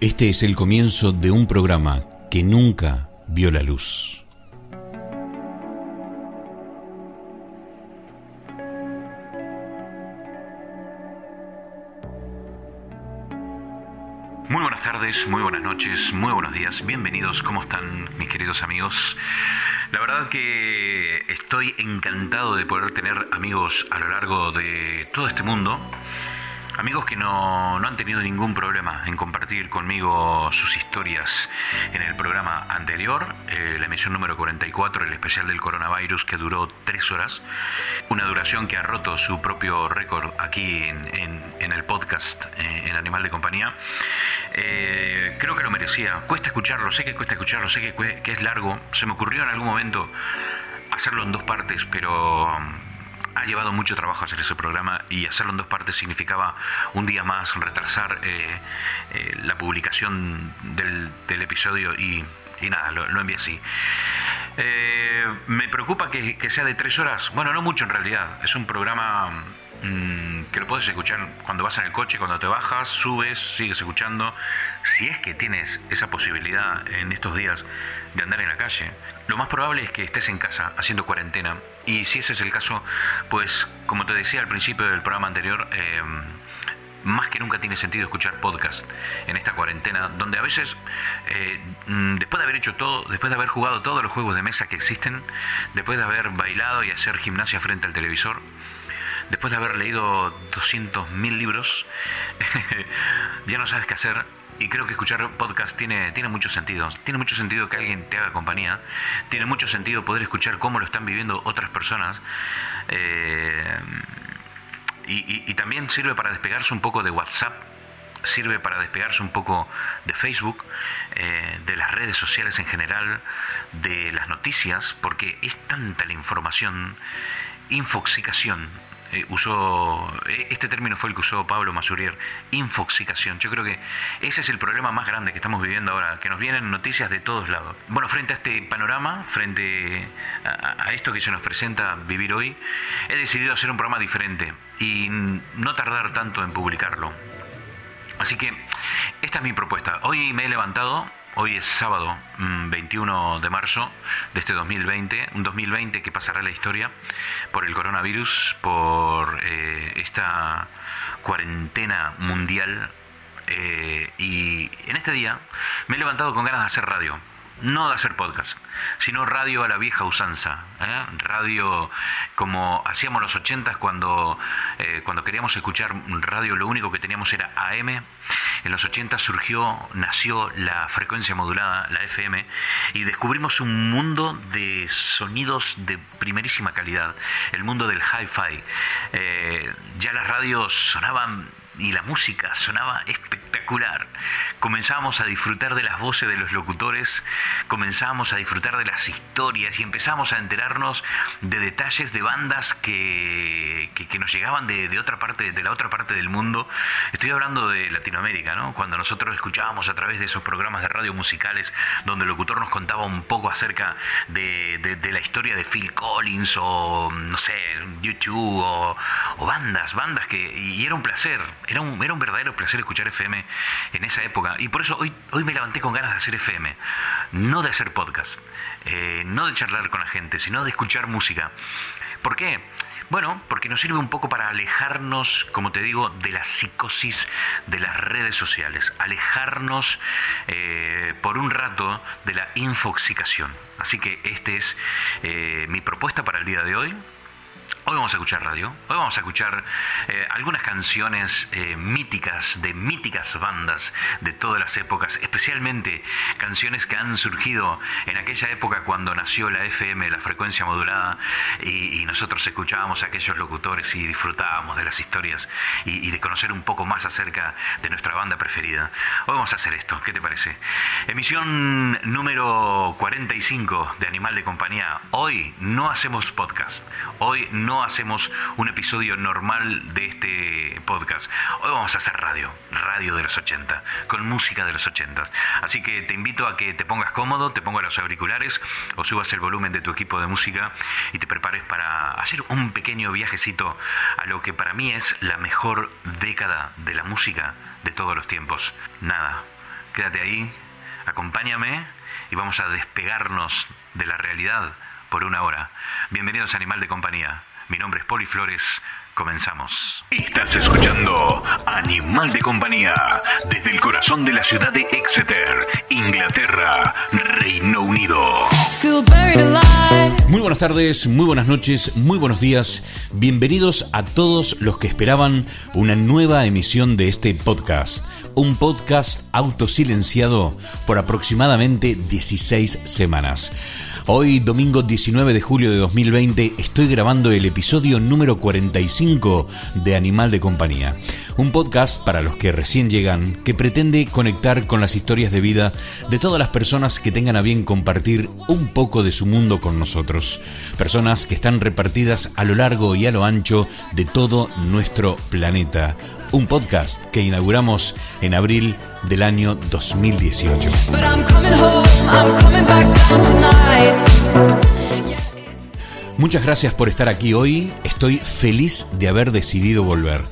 Este es el comienzo de un programa que nunca vio la luz. Muy buenas tardes, muy buenas noches, muy buenos días, bienvenidos, ¿cómo están mis queridos amigos? La verdad que estoy encantado de poder tener amigos a lo largo de todo este mundo Amigos que no, han tenido ningún problema en compartir conmigo sus historias en el programa anterior, eh, la emisión número 44, el especial del coronavirus que duró tres horas, una duración que ha roto su propio récord aquí en, el podcast eh, en Animal de Compañía. Eh, creo que lo merecía. Cuesta escucharlo, sé que cuesta escucharlo, sé que, que es largo. Se me ocurrió en algún momento hacerlo en dos partes, pero ha llevado mucho trabajo hacer ese programa y hacerlo en dos partes significaba un día más retrasar eh, eh, la publicación del, episodio y, nada, lo, envié así. Eh, me preocupa que, que, sea de tres horas. Bueno, no mucho en realidad. Es un programa Mm, que lo puedes escuchar cuando vas en el coche, cuando te bajas, subes, sigues escuchando. Si es que tienes esa posibilidad en estos días de andar en la calle, lo más probable es que estés en casa haciendo cuarentena. Y si ese es el caso, pues como te decía al principio del programa anterior, em, más que nunca tiene sentido escuchar podcast en esta cuarentena, donde a veces, eh, mm, después de haber hecho todo, después de haber jugado todos los juegos de mesa que existen, después de haber bailado y hacer gimnasia frente al televisor, después de haber leído 200.000 libros, ya no sabes qué hacer. Y creo que escuchar podcast tiene, tiene mucho sentido. Tiene mucho sentido que alguien te haga compañía. Tiene mucho sentido poder escuchar cómo lo están viviendo otras personas. Eh, y, también sirve para despegarse un poco de WhatsApp sirve para despegarse un poco de Facebook, eh, de las redes sociales en general, de las noticias, porque es tanta la información, infoxicación, eh, usó, eh, este término fue el que usó Pablo Masurier, infoxicación. Yo creo que ese es el problema más grande que estamos viviendo ahora, que nos vienen noticias de todos lados. Bueno, frente a este panorama, frente a, esto que se nos presenta vivir hoy, he decidido hacer un programa diferente y no tardar tanto en publicarlo. Así que esta es mi propuesta. Hoy me he levantado Hoy es sábado 21 mm, de marzo de este 2020, un 2020 que pasará la historia por el coronavirus, por eh, esta cuarentena mundial. Eh, y en este día me he levantado con ganas de hacer radio no de hacer podcast, sino radio a la vieja usanza, ¿eh? radio como hacíamos los ochentas cuando, eh, cuando queríamos escuchar radio, lo único que teníamos era AM. En los ochentas surgió, nació la frecuencia modulada, la FM, y descubrimos un mundo de sonidos de primerísima calidad, el mundo del hi-fi. Eh, ya las radios sonaban y la música sonaba espectacular. Comenzábamos a disfrutar de las voces de los locutores, comenzábamos a disfrutar de las historias y empezamos a enterarnos de detalles de bandas que, que, nos llegaban de, de, otra parte, de la otra parte del mundo. Estoy hablando de Latinoamérica, ¿no? Cuando nosotros escuchábamos a través de esos programas de radio musicales donde el locutor nos contaba un poco acerca de, de, la historia de Phil Collins o, no sé, YouTube o, o bandas, bandas que... Y era un placer era un, era un verdadero placer escuchar FM en esa época. Y por eso hoy, hoy me levanté con ganas de hacer FM. No de hacer podcast, eh, no de charlar con la gente, sino de escuchar música. ¿Por qué? Bueno, porque nos sirve un poco para alejarnos, como te digo, de la psicosis de las redes sociales, alejarnos eh, por un rato de la infoxicación. Así que esta es eh, mi propuesta para el día de hoy. Hoy vamos a escuchar radio, hoy vamos a escuchar eh, algunas canciones eh, míticas de míticas bandas de todas las épocas, especialmente canciones que han surgido en aquella época cuando nació la FM, la frecuencia modulada, y, nosotros escuchábamos a aquellos locutores y disfrutábamos de las historias y, de conocer un poco más acerca de nuestra banda preferida. Hoy vamos a hacer esto, ¿qué te parece? Emisión número 45 de Animal de Compañía. Hoy no hacemos podcast, hoy no hacemos un episodio normal de este podcast. Hoy vamos a hacer radio, radio de los 80, con música de los 80. Así que te invito a que te pongas cómodo, te pongas los auriculares o subas el volumen de tu equipo de música y te prepares para hacer un pequeño viajecito a lo que para mí es la mejor década de la música de todos los tiempos. Nada, quédate ahí, acompáñame y vamos a despegarnos de la realidad por una hora. Bienvenidos a Animal de Compañía. Mi nombre es Poli Flores. Comenzamos. Estás escuchando Animal de Compañía desde el corazón de la ciudad de Exeter, Inglaterra, Reino Unido. Muy buenas tardes, muy buenas noches, muy buenos días. Bienvenidos a todos los que esperaban una nueva emisión de este podcast. Un podcast autosilenciado por aproximadamente 16 semanas. Hoy, domingo 19 de julio de 2020, estoy grabando el episodio número 45 de Animal de Compañía. Un podcast para los que recién llegan que pretende conectar con las historias de vida de todas las personas que tengan a bien compartir un poco de su mundo con nosotros. Personas que están repartidas a lo largo y a lo ancho de todo nuestro planeta un podcast que inauguramos en abril del año 2018. Muchas gracias por estar aquí hoy, estoy feliz de haber decidido volver.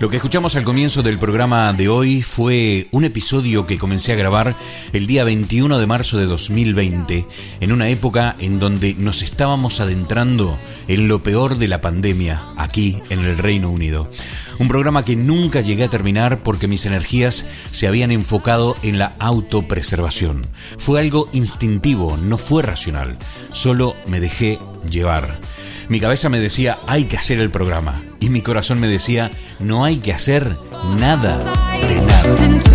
Lo que escuchamos al comienzo del programa de hoy fue un episodio que comencé a grabar el día 21 de marzo de 2020, en una época en donde nos estábamos adentrando en lo peor de la pandemia aquí en el Reino Unido. Un programa que nunca llegué a terminar porque mis energías se habían enfocado en la autopreservación. Fue algo instintivo, no fue racional, solo me dejé llevar. Mi cabeza me decía, hay que hacer el programa. Y mi corazón me decía, no hay que hacer nada de nada.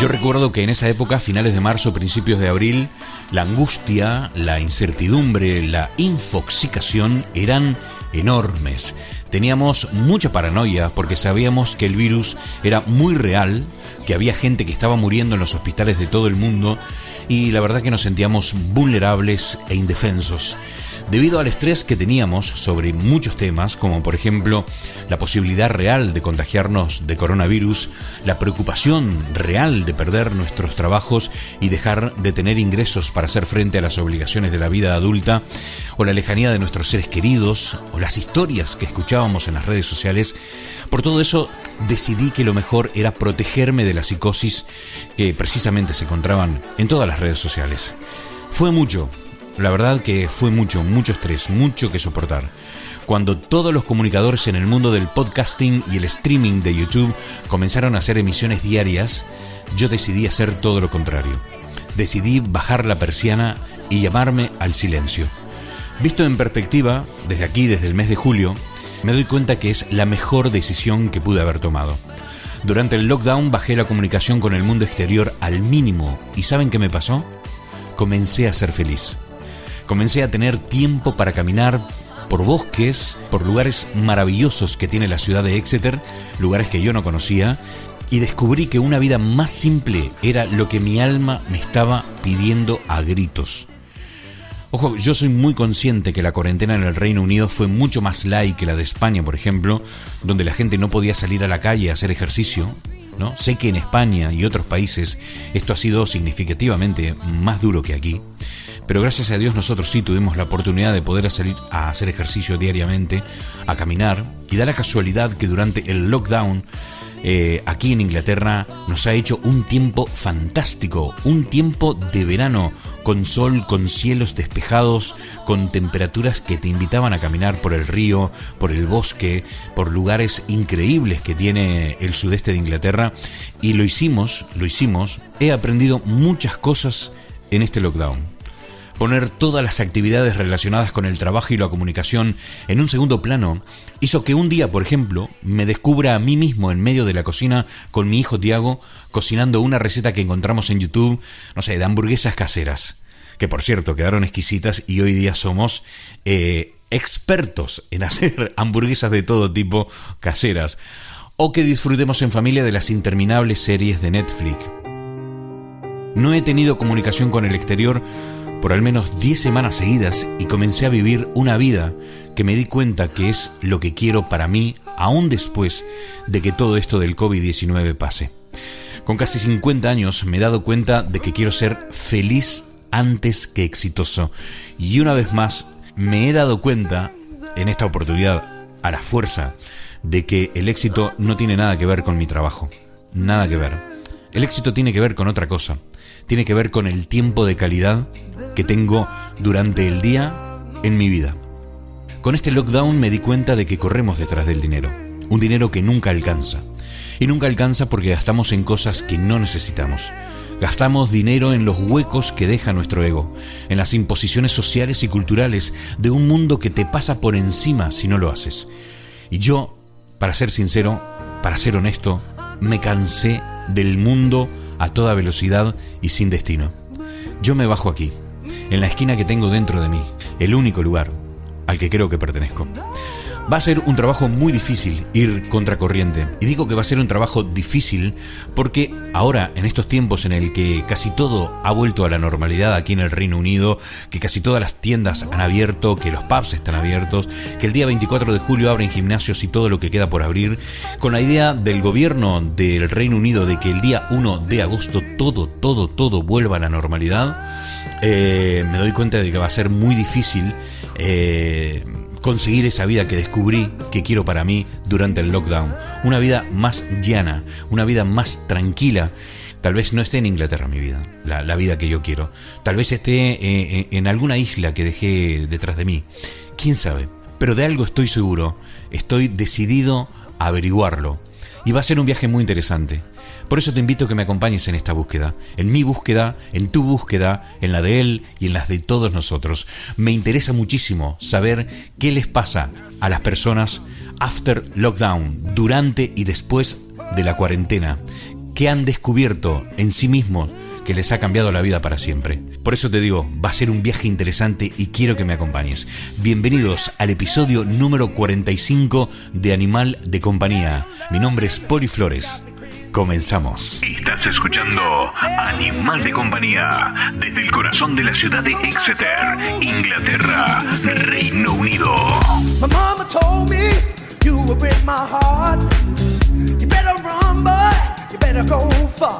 Yo recuerdo que en esa época, finales de marzo, principios de abril, la angustia, la incertidumbre, la infoxicación eran enormes. Teníamos mucha paranoia porque sabíamos que el virus era muy real, que había gente que estaba muriendo en los hospitales de todo el mundo y la verdad que nos sentíamos vulnerables e indefensos debido al estrés que teníamos sobre muchos temas, como por ejemplo la posibilidad real de contagiarnos de coronavirus, la preocupación real de perder nuestros trabajos y dejar de tener ingresos para hacer frente a las obligaciones de la vida adulta, o la lejanía de nuestros seres queridos, o las historias que escuchábamos en las redes sociales, por todo eso decidí que lo mejor era protegerme de la psicosis que precisamente se encontraban en todas las redes sociales. Fue mucho, la verdad que fue mucho, mucho estrés, mucho que soportar. Cuando todos los comunicadores en el mundo del podcasting y el streaming de YouTube comenzaron a hacer emisiones diarias, yo decidí hacer todo lo contrario. Decidí bajar la persiana y llamarme al silencio. Visto en perspectiva, desde aquí, desde el mes de julio, me doy cuenta que es la mejor decisión que pude haber tomado. Durante el lockdown bajé la comunicación con el mundo exterior al mínimo y ¿saben qué me pasó? Comencé a ser feliz. Comencé a tener tiempo para caminar por bosques, por lugares maravillosos que tiene la ciudad de Exeter, lugares que yo no conocía, y descubrí que una vida más simple era lo que mi alma me estaba pidiendo a gritos. Ojo, yo soy muy consciente que la cuarentena en el Reino Unido fue mucho más light que la de España, por ejemplo, donde la gente no podía salir a la calle a hacer ejercicio. ¿no? Sé que en España y otros países esto ha sido significativamente más duro que aquí. Pero gracias a Dios nosotros sí tuvimos la oportunidad de poder salir a hacer ejercicio diariamente, a caminar, y da la casualidad que durante el lockdown eh, aquí en Inglaterra nos ha hecho un tiempo fantástico, un tiempo de verano, con sol, con cielos despejados, con temperaturas que te invitaban a caminar por el río, por el bosque, por lugares increíbles que tiene el sudeste de Inglaterra. Y lo hicimos, lo hicimos, he aprendido muchas cosas en este lockdown poner todas las actividades relacionadas con el trabajo y la comunicación en un segundo plano hizo que un día, por ejemplo, me descubra a mí mismo en medio de la cocina con mi hijo Tiago cocinando una receta que encontramos en YouTube, no sé, de hamburguesas caseras, que por cierto quedaron exquisitas y hoy día somos eh, expertos en hacer hamburguesas de todo tipo caseras, o que disfrutemos en familia de las interminables series de Netflix. No he tenido comunicación con el exterior por al menos 10 semanas seguidas y comencé a vivir una vida que me di cuenta que es lo que quiero para mí aún después de que todo esto del COVID-19 pase. Con casi 50 años me he dado cuenta de que quiero ser feliz antes que exitoso. Y una vez más me he dado cuenta, en esta oportunidad, a la fuerza, de que el éxito no tiene nada que ver con mi trabajo. nada que ver. El éxito tiene que ver con otra cosa. Tiene que ver con el tiempo de calidad que tengo durante el día en mi vida. Con este lockdown me di cuenta de que corremos detrás del dinero. Un dinero que nunca alcanza. Y nunca alcanza porque gastamos en cosas que no necesitamos. Gastamos dinero en los huecos que deja nuestro ego, en las imposiciones sociales y culturales de un mundo que te pasa por encima si no lo haces. Y yo, para ser sincero, para ser honesto, me cansé del mundo a toda velocidad y sin destino. Yo me bajo aquí, en la esquina que tengo dentro de mí, el único lugar al que creo que pertenezco. Va a ser un trabajo muy difícil ir contracorriente. Y digo que va a ser un trabajo difícil porque ahora, en estos tiempos en el que casi todo ha vuelto a la normalidad aquí en el Reino Unido, que casi todas las tiendas han abierto, que los pubs están abiertos, que el día 24 de julio abren gimnasios y todo lo que queda por abrir, con la idea del gobierno del Reino Unido de que el día 1 de agosto todo, todo, todo vuelva a la normalidad, eh, me doy cuenta de que va a ser muy difícil. Eh, conseguir esa vida que descubrí que quiero para mí durante el lockdown. Una vida más llana, una vida más tranquila. Tal vez no esté en Inglaterra mi vida, la, vida que yo quiero. Tal vez esté eh, en alguna isla que dejé detrás de mí. ¿Quién sabe? Pero de algo estoy seguro. Estoy decidido a averiguarlo. Y va a ser un viaje muy interesante. Por eso te invito a que me acompañes en esta búsqueda, en mi búsqueda, en tu búsqueda, en la de él y en las de todos nosotros. Me interesa muchísimo saber qué les pasa a las personas after lockdown, durante y después de la cuarentena, qué han descubierto en sí mismos que les ha cambiado la vida para siempre. Por eso te digo, va a ser un viaje interesante y quiero que me acompañes. Bienvenidos al episodio número 45 de Animal de Compañía. Mi nombre es Poli Flores. Comenzamos. Estás escuchando Animal de Compañía desde el corazón de la ciudad de Exeter, Inglaterra, Reino Unido. My mama told me you would break my heart. You better run, boy, you better go far.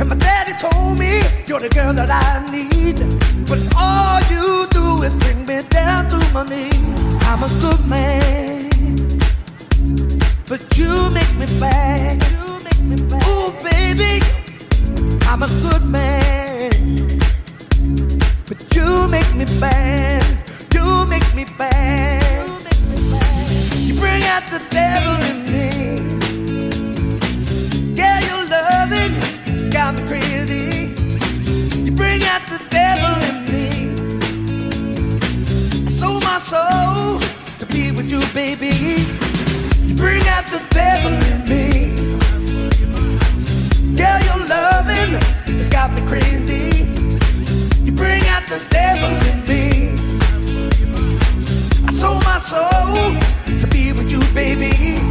And my daddy told me you're the girl that I need. But all you do is bring me down to my knees. I'm a good man. But you make me bad. Ooh, baby, I'm a good man. But you make me bad. You make me bad. You bring out the devil in me. Yeah, your loving has got me crazy. You bring out the devil in me. I sold my soul to be with you, baby. Bring out the devil in me. Yeah, your loving has got me crazy. You bring out the devil in me. I sold my soul to be with you, baby.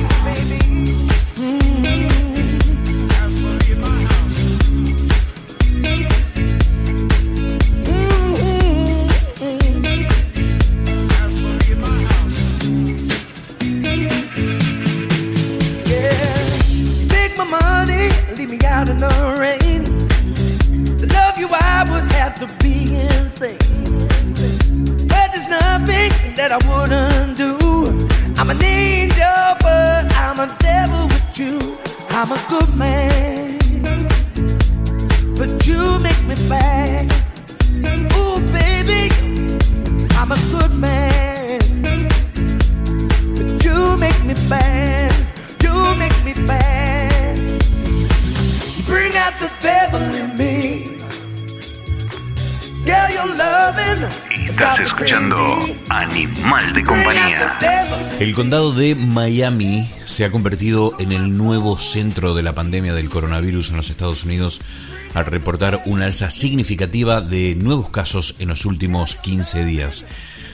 Condado de Miami se ha convertido en el nuevo centro de la pandemia del coronavirus en los Estados Unidos al reportar una alza significativa de nuevos casos en los últimos 15 días.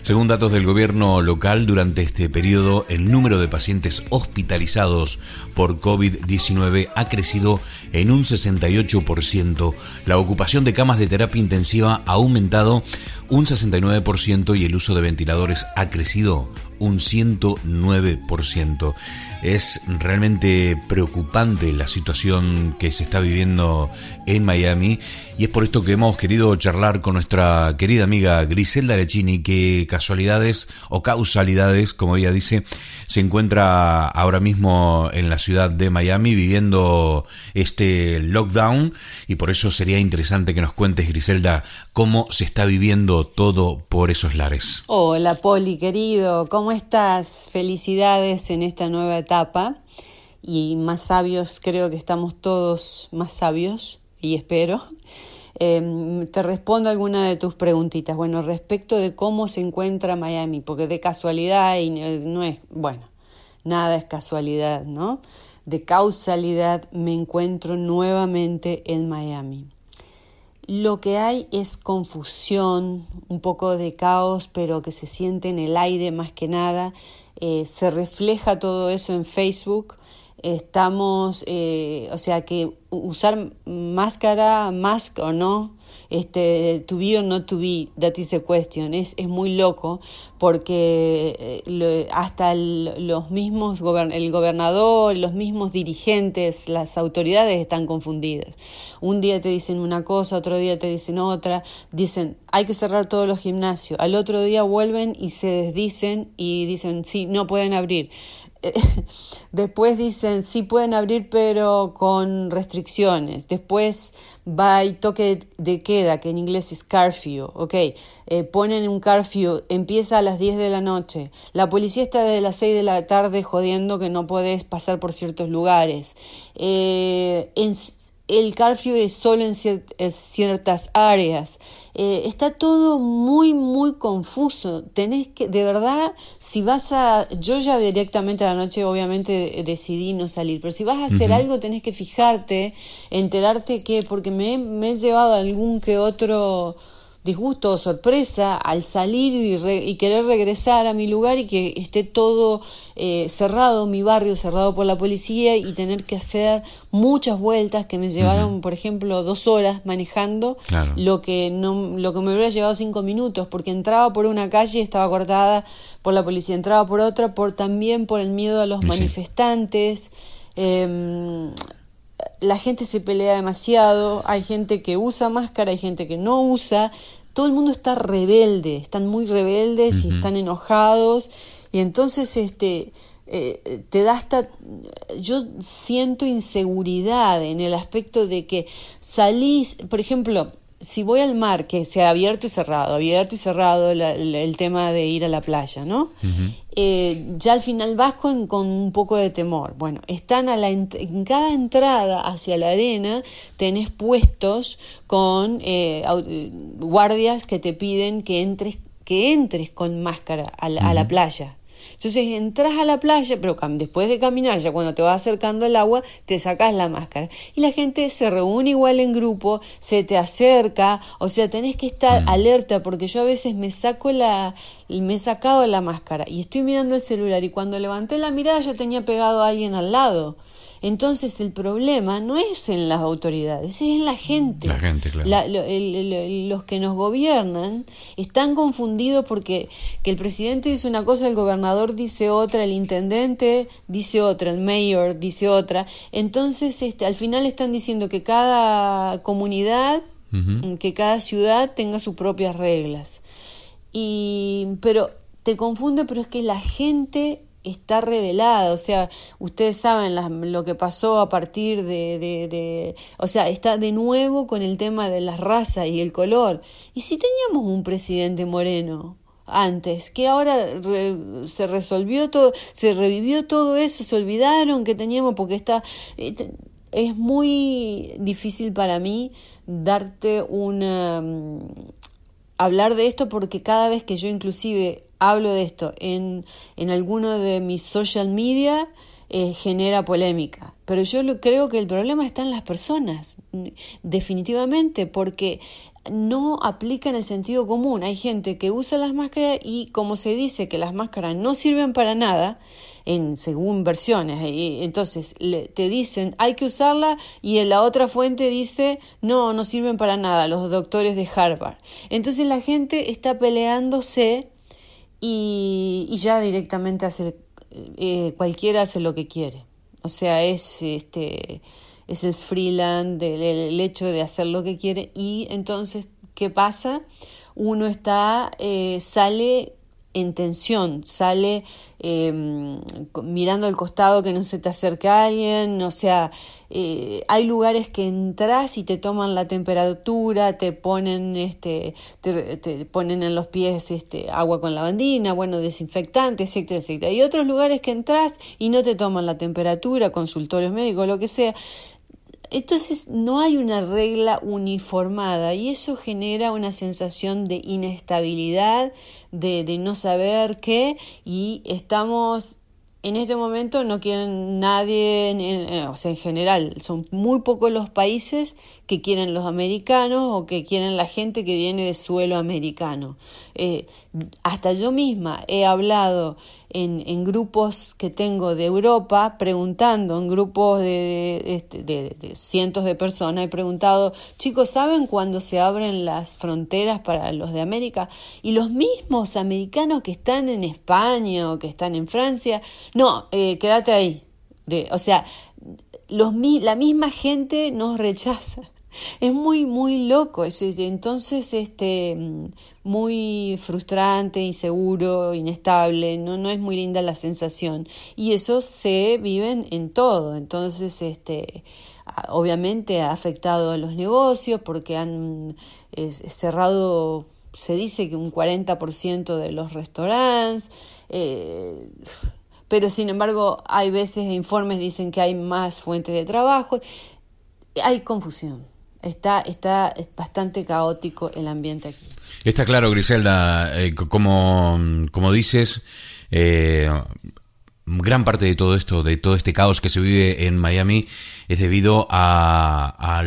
Según datos del gobierno local, durante este periodo el número de pacientes hospitalizados por COVID-19 ha crecido en un 68%, la ocupación de camas de terapia intensiva ha aumentado un 69% y el uso de ventiladores ha crecido un 109%. Es realmente preocupante la situación que se está viviendo en Miami y es por esto que hemos querido charlar con nuestra querida amiga Griselda Lechini, que casualidades o causalidades, como ella dice, se encuentra ahora mismo en la ciudad de Miami viviendo este lockdown y por eso sería interesante que nos cuentes, Griselda, cómo se está viviendo todo por esos lares. Hola, Poli, querido, ¿cómo estás? Felicidades en esta nueva etapa y más sabios, creo que estamos todos más sabios y espero. Em, te respondo alguna de tus preguntitas. Bueno, respecto de cómo se encuentra Miami, porque de casualidad y no es, bueno, nada es casualidad, ¿no? De causalidad me encuentro nuevamente en Miami. Lo que hay es confusión, un poco de caos, pero que se siente en el aire más que nada. Eh, se refleja todo eso en Facebook. Estamos, eh, o sea, que usar máscara, mask o no, este, to be or not to be, that is the question, es, es muy loco porque eh, hasta los mismos, el gobernador, los mismos dirigentes, las autoridades están confundidas. Un día te dicen una cosa, otro día te dicen otra, dicen hay que cerrar todos los gimnasios, al otro día vuelven y se desdicen y dicen sí, no pueden abrir. Después dicen sí pueden abrir pero con restricciones. Después va y toque de queda, que en inglés es curfew, ok. Eh, ponen un curfew, empieza a las 10 de la noche. La policía está desde las 6 de la tarde jodiendo que no podés pasar por ciertos lugares. Eh, el curfew es solo en, ciertas áreas. Eh, está todo muy, muy confuso. Tenés que, de verdad, si vas a, yo ya directamente a la noche obviamente decidí no salir, pero si vas a hacer algo tenés que fijarte, enterarte que, porque me, me he llevado algún que otro disgusto o sorpresa al salir y, querer regresar a mi lugar y que esté todo eh, cerrado, mi barrio cerrado por la policía y tener que hacer muchas vueltas que me llevaron, por ejemplo, dos horas manejando, lo que no, lo que me hubiera llevado cinco minutos, porque entraba por una calle y estaba cortada por la policía, entraba por otra, por también por el miedo a los manifestantes. Em, la gente se pelea demasiado, hay gente que usa máscara, hay gente que no usa, todo el mundo está rebelde, están muy rebeldes y están enojados. Y entonces este eh, te da hasta yo siento inseguridad en el aspecto de que salís, por ejemplo, si voy al mar, que se ha abierto y cerrado, abierto y cerrado el tema de ir a la playa, ¿no? Eh, ya al final vas con, un poco de temor. Bueno, están a la en cada entrada hacia la arena tenés puestos con eh, guardias que te piden que entres que entres con máscara a la playa. Entonces entras a la playa, pero después de caminar, ya cuando te vas acercando al agua, te sacas la máscara. Y la gente se reúne igual en grupo, se te acerca, o sea, tenés que estar mm. alerta, porque yo a veces me saco la, me he sacado la máscara y estoy mirando el celular y cuando levanté la mirada ya tenía pegado a alguien al lado. Entonces el problema no es en las autoridades, es en la gente. La gente, claro. los que nos gobiernan están confundidos porque que el presidente dice una cosa, el gobernador dice otra, el intendente dice otra, el mayor dice otra. Entonces este, al final están diciendo que cada comunidad, que cada ciudad tenga sus propias reglas. Y, pero te confunde, pero es que la gente está revelada, o sea, ustedes saben lo que pasó a partir de, o sea, está de nuevo con el tema de la raza y el color. ¿Y si teníamos un presidente moreno? antes, que ahora se resolvió todo, se revivió todo eso, se olvidaron que teníamos, porque está, eh, es muy difícil para mí darte una, mm, hablar de esto porque cada vez que yo inclusive hablo de esto en, en alguno de mis social media, eh, genera polémica. Pero yo creo que el problema está en las personas, definitivamente, porque no aplican el sentido común. Hay gente que usa las máscaras y como se dice que las máscaras no sirven para nada, en según versiones, y entonces te dicen hay que usarla y en la otra fuente dice no, no sirven para nada los doctores de Harvard. Entonces la gente está peleándose y, ya directamente hace, eh, cualquiera hace lo que quiere. O sea, es, este, es el freelance, el hecho de hacer lo que quiere y entonces, ¿qué pasa? Uno está, eh, sale en tensión, sale em, mirando al costado que no se te acerca alguien, o sea, eh, hay lugares que entras y te toman la temperatura, te ponen, este, te, ponen en los pies este, agua con lavandina, bueno, desinfectante, etcétera, etcétera. Hay otros lugares que entras y no te toman la temperatura, consultorios médicos, lo que sea. Entonces no hay una regla uniformada y eso genera una sensación de inestabilidad, de, de no saber qué y estamos en este momento no quieren nadie, o sea, en general, son muy pocos los países que quieren los americanos o que quieren la gente que viene de suelo americano. Eh, hasta yo misma he hablado en, en, grupos que tengo de Europa, preguntando, en grupos de, este, de, cientos de personas, he preguntado, chicos, ¿saben cuándo se abren las fronteras para los de América? Y los mismos americanos que están en España o que están en Francia, no, eh, quédate ahí. O sea, los, la misma gente nos rechaza. Es muy, muy loco. Entonces, este, muy frustrante, inseguro, inestable. No, no es muy linda la sensación. Y eso se vive en, todo. Entonces, este, obviamente ha afectado a los negocios porque han cerrado, se dice que un 40% de los restaurantes. Eh, pero sin embargo hay veces informes dicen que hay más fuentes de trabajo. Hay confusión. Está, está bastante caótico el ambiente aquí. Está claro, Griselda, eh, como, como dices, eh, gran parte de todo esto, de todo este caos que se vive en Miami, es debido a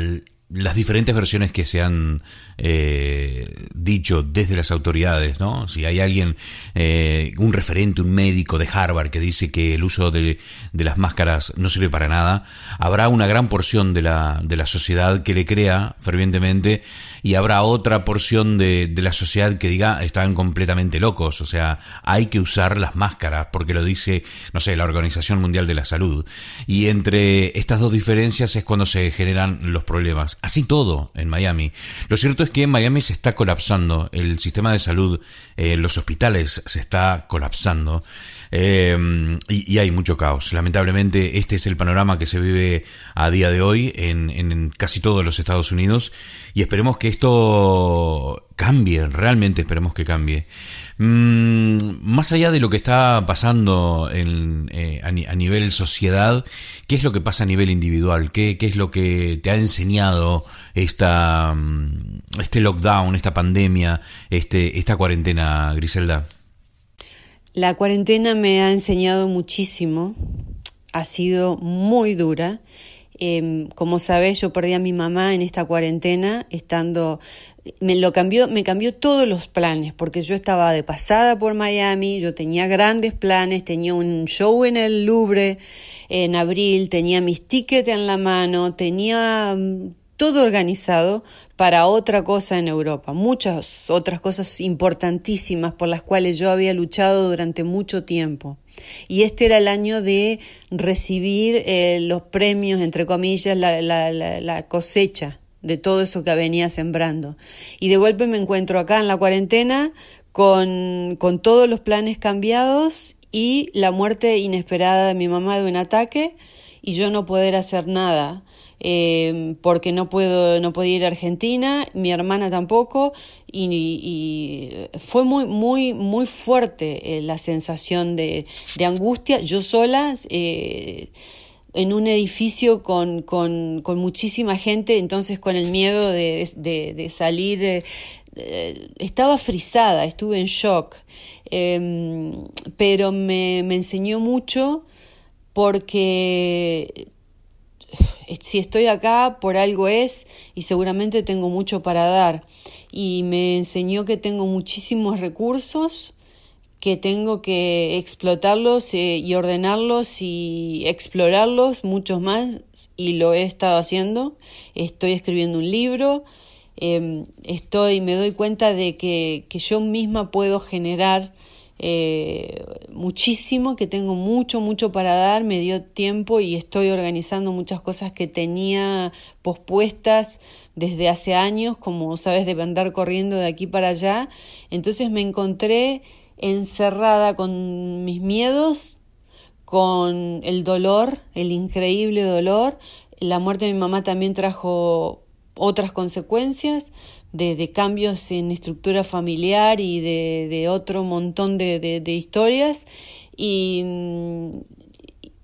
las diferentes versiones que se han eh, dicho desde las autoridades, ¿no? Si hay alguien, eh, un referente, un médico de Harvard que dice que el uso de, de, las máscaras no sirve para nada, habrá una gran porción de la, de la sociedad que le crea fervientemente y habrá otra porción de, de la sociedad que diga están completamente locos, o sea, hay que usar las máscaras porque lo dice, no sé, la Organización Mundial de la Salud. Y entre estas dos diferencias es cuando se generan los problemas. Así todo en Miami. Lo cierto es que Miami se está colapsando, el sistema de salud, eh, los hospitales se está colapsando eh, y, hay mucho caos. Lamentablemente este es el panorama que se vive a día de hoy en casi todos los Estados Unidos y esperemos que esto cambie, realmente esperemos que cambie. Mm, más allá de lo que está pasando eh, a, nivel sociedad, ¿qué es lo que pasa a nivel individual? ¿Qué, qué es lo que te ha enseñado esta, mm, este lockdown, esta pandemia, este, esta cuarentena, Griselda? La cuarentena me ha enseñado muchísimo, ha sido muy dura. Em, como sabes, yo perdí a mi mamá en esta cuarentena, estando me lo cambió, me cambió todos los planes, porque yo estaba de pasada por Miami, yo tenía grandes planes, tenía un show en el Louvre en abril, tenía mis tickets en la mano, tenía mm, todo organizado para otra cosa en Europa, muchas otras cosas importantísimas por las cuales yo había luchado durante mucho tiempo. Y este era el año de recibir eh, los premios, entre comillas, la, la, la cosecha de todo eso que venía sembrando. Y de golpe me encuentro acá en la cuarentena con, con todos los planes cambiados y la muerte inesperada de mi mamá de un ataque y yo no poder hacer nada. Eh, porque no puedo no podía ir a Argentina mi hermana tampoco y, fue muy muy muy fuerte eh, la sensación de, de angustia yo sola eh, en un edificio con, con, con, muchísima gente, entonces con el miedo de, de, salir, eh, estaba frisada, estuve en shock, em, pero me, me enseñó mucho porque si estoy acá por algo es y seguramente tengo mucho para dar. Y me enseñó que tengo muchísimos recursos, que tengo que explotarlos eh, y ordenarlos y explorarlos muchos más y lo he estado haciendo. Estoy escribiendo un libro, eh, estoy, me doy cuenta de que, que, yo misma puedo generar eh, muchísimo, que tengo mucho, mucho para dar, me dio tiempo y estoy organizando muchas cosas que tenía pospuestas desde hace años, como sabes, de andar corriendo de aquí para allá. Entonces me encontré encerrada con mis miedos, con el dolor, el increíble dolor. La muerte de mi mamá también trajo otras consecuencias de, cambios en estructura familiar y de, otro montón de, historias. Y,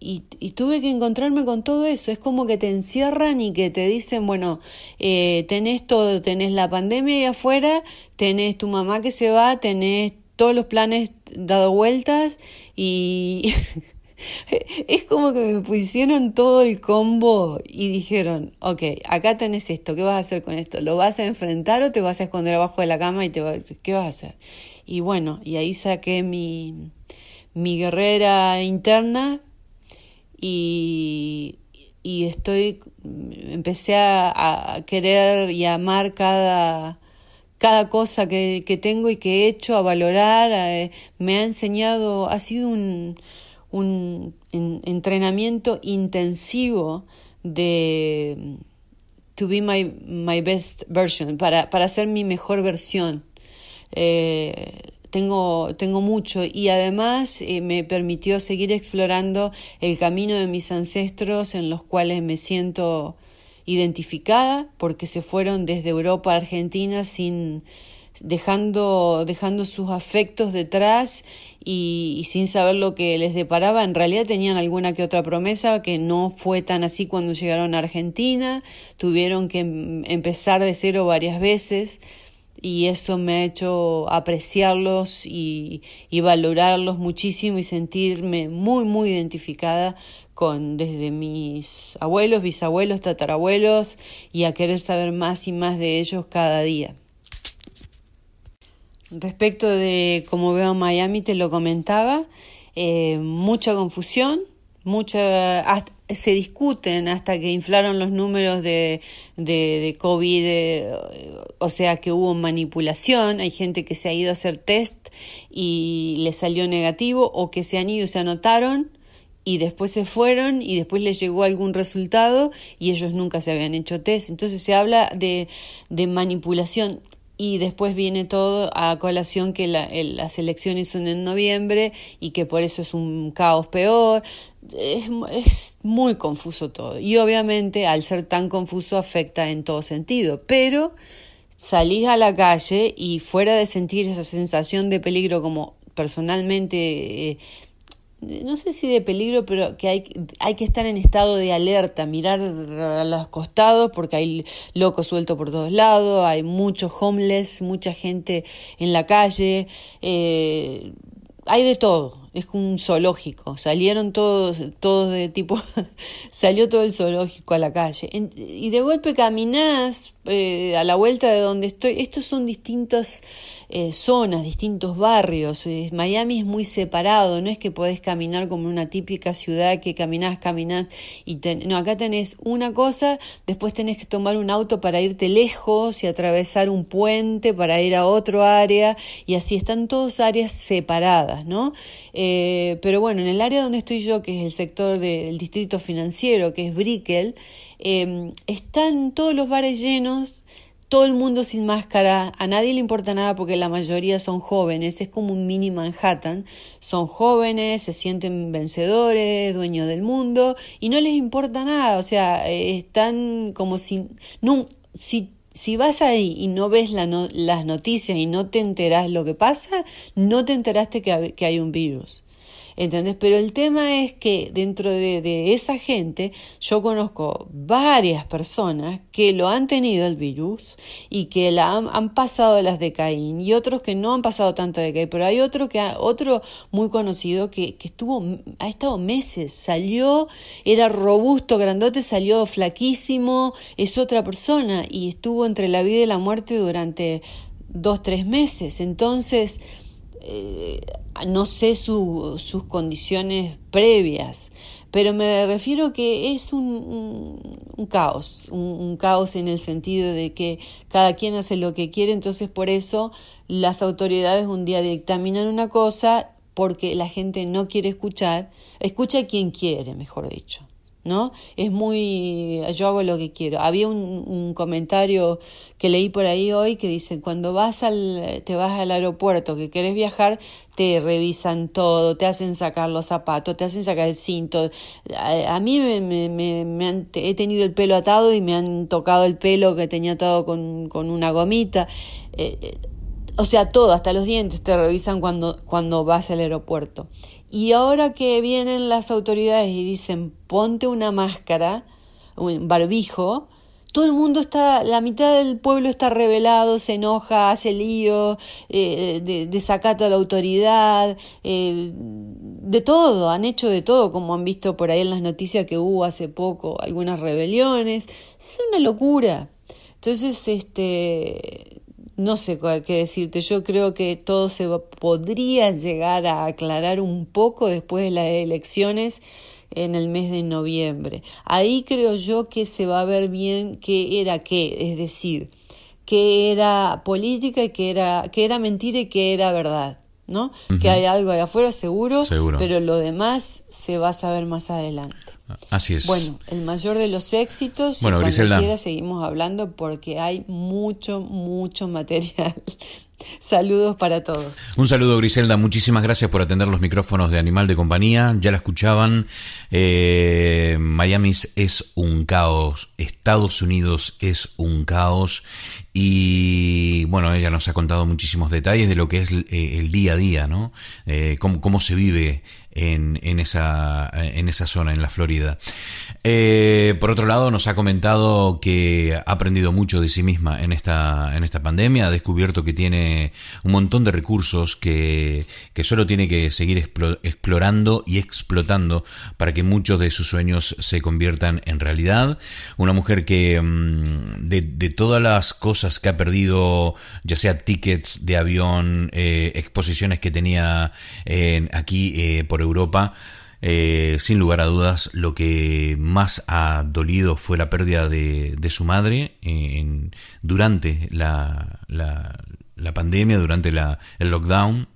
y, tuve que encontrarme con todo eso. Es como que te encierran y que te dicen, bueno, eh, tenés todo, tenés la pandemia ahí afuera, tenés tu mamá que se va, tenés todos los planes dado vueltas y es como que me pusieron todo el combo y dijeron, ok, acá tenés esto, ¿qué vas a hacer con esto? ¿Lo vas a enfrentar o te vas a esconder abajo de la cama y te va, qué vas a hacer? Y bueno, y ahí saqué mi, mi guerrera interna y, y estoy, empecé a, querer y a amar cada, cada cosa que, que tengo y que he hecho, a valorar, me ha enseñado, ha sido un, un entrenamiento intensivo de to be my, my best version, para, para ser mi mejor versión. Eh, tengo, tengo mucho y además eh, me permitió seguir explorando el camino de mis ancestros en los cuales me siento identificada porque se fueron desde Europa a Argentina sin dejando, dejando sus afectos detrás y, sin saber lo que les deparaba. En realidad tenían alguna que otra promesa que no fue tan así cuando llegaron a Argentina. Tuvieron que em, empezar de cero varias veces y eso me ha hecho apreciarlos y, y valorarlos muchísimo y sentirme muy, muy identificada con desde mis abuelos, bisabuelos, tatarabuelos y a querer saber más y más de ellos cada día. Respecto de cómo veo a Miami, te lo comentaba, eh, mucha confusión, mucha, se discuten hasta que inflaron los números de, de, COVID, eh, o sea que hubo manipulación, hay gente que se ha ido a hacer test y le salió negativo o que se han ido y se anotaron y después se fueron y después les llegó algún resultado y ellos nunca se habían hecho test. Entonces se habla de, de manipulación y después viene todo a colación que las elecciones son en noviembre y que por eso es un caos peor. Es, es, muy confuso todo y obviamente al ser tan confuso afecta en todo sentido, pero salís a la calle y fuera de sentir esa sensación de peligro como personalmente eh, no sé si de peligro, pero que hay, hay que estar en estado de alerta, mirar a los costados porque hay locos sueltos por todos lados, hay muchos homeless, mucha gente en la calle, eh, hay de todo, es un zoológico, salieron todos, todos de tipo, salió todo el zoológico a la calle. y de golpe caminás eh, a la vuelta de donde estoy, estos son distintas eh, zonas, distintos barrios. Eh, Miami es muy separado, no es que podés caminar como una típica ciudad que caminás, caminás y no, acá tenés una cosa, después tenés que tomar un auto para irte lejos y atravesar un puente para ir a otro área y así están todas áreas separadas, ¿no? pero bueno, en el área donde estoy yo, que es el sector del distrito financiero, que es Brickell, están todos los bares llenos, todo el mundo sin máscara, a nadie le importa nada porque la mayoría son jóvenes, es como un mini Manhattan, son jóvenes, se sienten vencedores, dueños del mundo y no les importa nada, o sea, eh, están como sin... No, si, si vas ahí y no ves la las noticias y no te enterás lo que pasa, no te enteraste que hay un virus. ¿Entendés? Pero el tema es que dentro de, esa gente yo conozco varias personas que lo han tenido el virus y que la han, pasado las de Caín y otros que no han pasado tanto de Caín, pero hay otro que otro muy conocido que, que estuvo ha estado meses, salió, era robusto, grandote, salió flaquísimo, es otra persona y estuvo entre la vida y la muerte durante dos, tres meses. Entonces, no sé sus condiciones previas, pero me refiero que es un, un caos, un, caos en el sentido de que cada quien hace lo que quiere, entonces por eso las autoridades un día dictaminan una cosa porque la gente no quiere escuchar, escucha a quien quiere, mejor dicho. ¿No? Es muy, yo hago lo que quiero. Había un, comentario que leí por ahí hoy que dice, cuando vas al, te vas al aeropuerto, que querés viajar, te revisan todo, te hacen sacar los zapatos, te hacen sacar el cinto. A, mí me, me, me, han, he tenido el pelo atado y me han tocado el pelo que tenía atado con, con una gomita. Eh, eh, o sea, todo, hasta los dientes te revisan cuando, cuando vas al aeropuerto. Y ahora que vienen las autoridades y dicen ponte una máscara, un barbijo, todo el mundo está, la mitad del pueblo está revelado, se enoja, hace lío, eh, de, desacato a la autoridad, eh, de todo, han hecho de todo, como han visto por ahí en las noticias que hubo hace poco algunas rebeliones. Es una locura. Entonces, este, no sé qué decirte, yo creo que todo se podría llegar a aclarar un poco después de las elecciones en el mes de noviembre. Ahí creo yo que se va a ver bien qué era qué, es decir, qué era política y qué era, qué era mentira y qué era verdad. ¿no? Que hay algo ahí afuera seguro, seguro, pero lo demás se va a saber más adelante. Así es. Bueno, el mayor de los éxitos. Bueno, Griselda. Quiera, seguimos hablando porque hay mucho, mucho material. Saludos para todos. Un saludo, Griselda. Muchísimas gracias por atender los micrófonos de Animal de Compañía. Ya la escuchaban. Eh, Miami es un caos. Estados Unidos es un caos. Y bueno, ella nos ha contado muchísimos detalles de lo que es eh, el día a día, ¿no? Eh, cómo, cómo se vive en, esa, en esa zona, en la Florida. Eh, por otro lado, nos ha comentado que ha aprendido mucho de sí misma en esta, en esta pandemia, ha descubierto que tiene un montón de recursos que, solo tiene que seguir explorando y explotando para que muchos de sus sueños se conviertan en realidad. Una mujer que mm, de, todas las cosas que ha perdido, ya sea tickets de avión, eh, exposiciones que tenía aquí eh, por Europa, eh, sin lugar a dudas, lo que más ha dolido fue la pérdida de, su madre en, durante la, la, pandemia, durante la, el lockdown.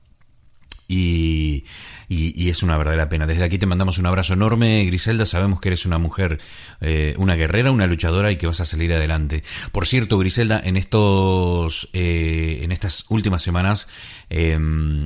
Y, y, es una verdadera pena. Desde aquí te mandamos un abrazo enorme, Griselda. Sabemos que eres una mujer, eh, una guerrera, una luchadora y que vas a salir adelante. Por cierto, Griselda, en estos, eh, en estas últimas semanas eh,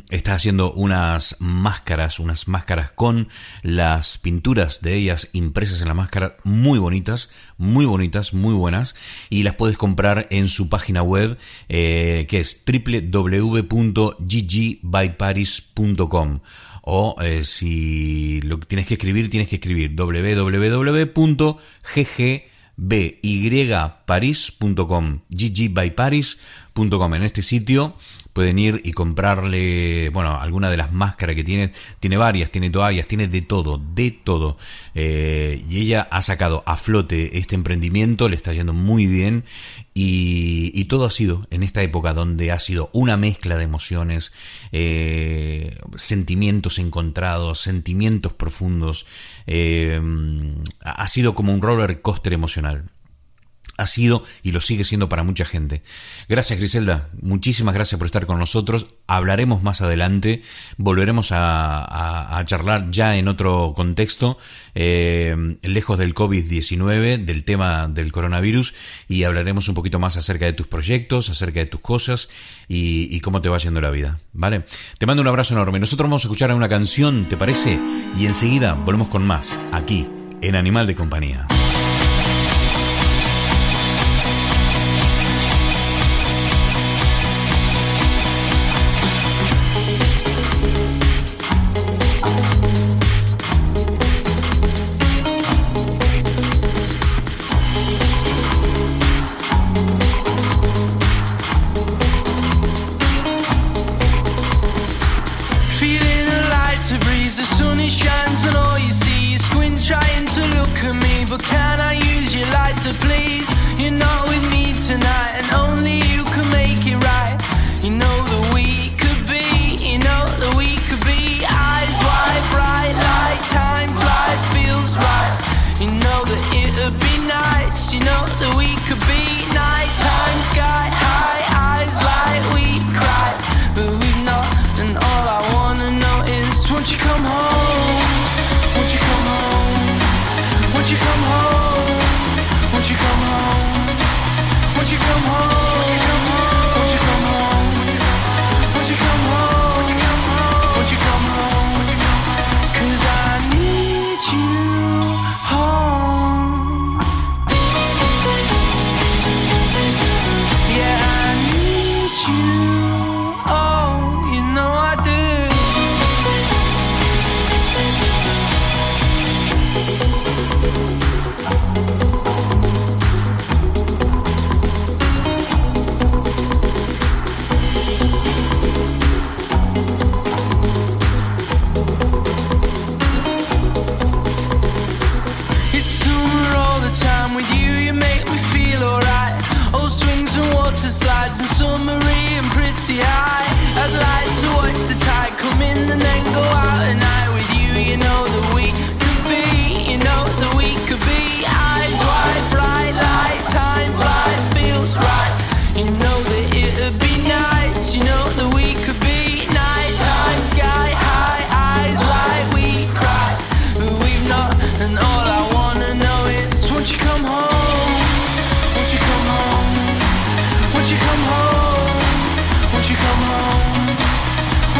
estás haciendo unas máscaras, unas máscaras con las pinturas de ellas impresas en la máscara, muy bonitas, muy bonitas, muy buenas, y las puedes comprar en su página web, eh, que es www.ggbyparis.com o eh, si lo que tienes que escribir, tienes que escribir www.ggbyparis.com ggbyparis.com en este sitio pueden ir y comprarle, bueno, alguna de las máscaras que tiene, tiene varias, tiene toallas, tiene de todo, de todo. Eh, y ella ha sacado a flote este emprendimiento, le está yendo muy bien. Y, todo ha sido en esta época donde ha sido una mezcla de emociones, eh, sentimientos encontrados, sentimientos profundos, eh, ha sido como un roller coaster emocional ha sido y lo sigue siendo para mucha gente. Gracias Griselda, muchísimas gracias por estar con nosotros. Hablaremos más adelante, volveremos a, charlar ya en otro contexto, eh, lejos del COVID-19, del tema del coronavirus, y hablaremos un poquito más acerca de tus proyectos, acerca de tus cosas y, cómo te va yendo la vida. ¿Vale? Te mando un abrazo enorme. Nosotros vamos a escuchar una canción, ¿te parece? Y enseguida volvemos con más, aquí, en Animal de Compañía.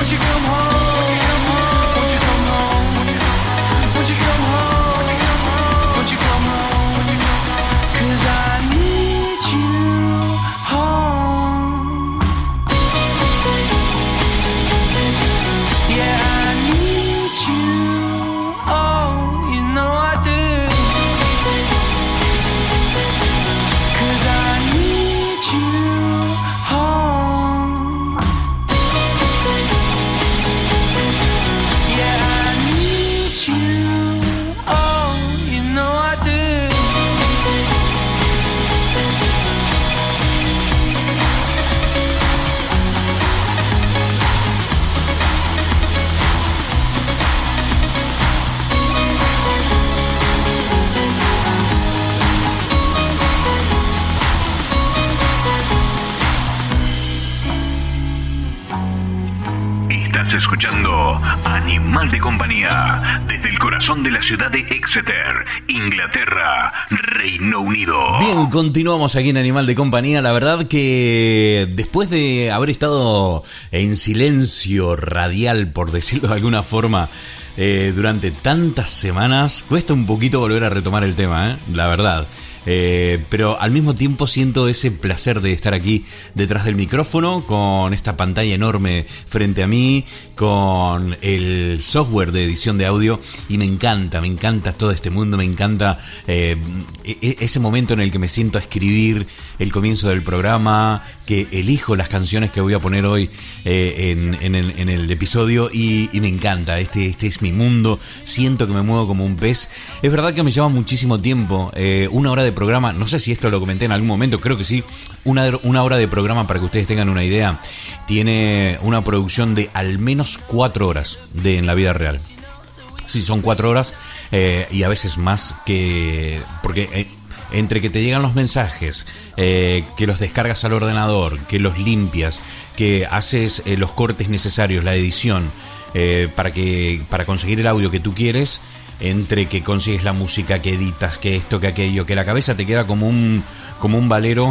Won't you come home? De la ciudad de Exeter, Inglaterra, Reino Unido. Bien, continuamos aquí en Animal de Compañía. La verdad que después de haber estado en silencio radial, por decirlo de alguna forma, eh, durante tantas semanas, cuesta un poquito volver a retomar el tema, ¿eh? la verdad. Eh, pero al mismo tiempo siento ese placer de estar aquí detrás del micrófono, con esta pantalla enorme frente a mí, con el software de edición de audio y me encanta, me encanta todo este mundo, me encanta eh, e-, e-, ese momento en el que me siento a escribir el comienzo del programa, que elijo las canciones que voy a poner hoy eh, en, el, episodio y, me encanta, este, este es mi mundo, siento que me muevo como un pez. Es verdad que me lleva muchísimo tiempo, eh, una hora de programa, no sé si esto lo comenté en algún momento, creo que sí, una, una hora de programa para que ustedes tengan una idea, tiene una producción de al menos cuatro horas de en la vida real. Sí, son cuatro horas eh, y a veces más que... Porque entre que te llegan los mensajes, eh, que los descargas al ordenador, que los limpias, que haces eh, los cortes necesarios, la edición, eh, para, que, para conseguir el audio que tú quieres, entre que consigues la música, que editas, que esto, que aquello, que la cabeza te queda como un, como un valero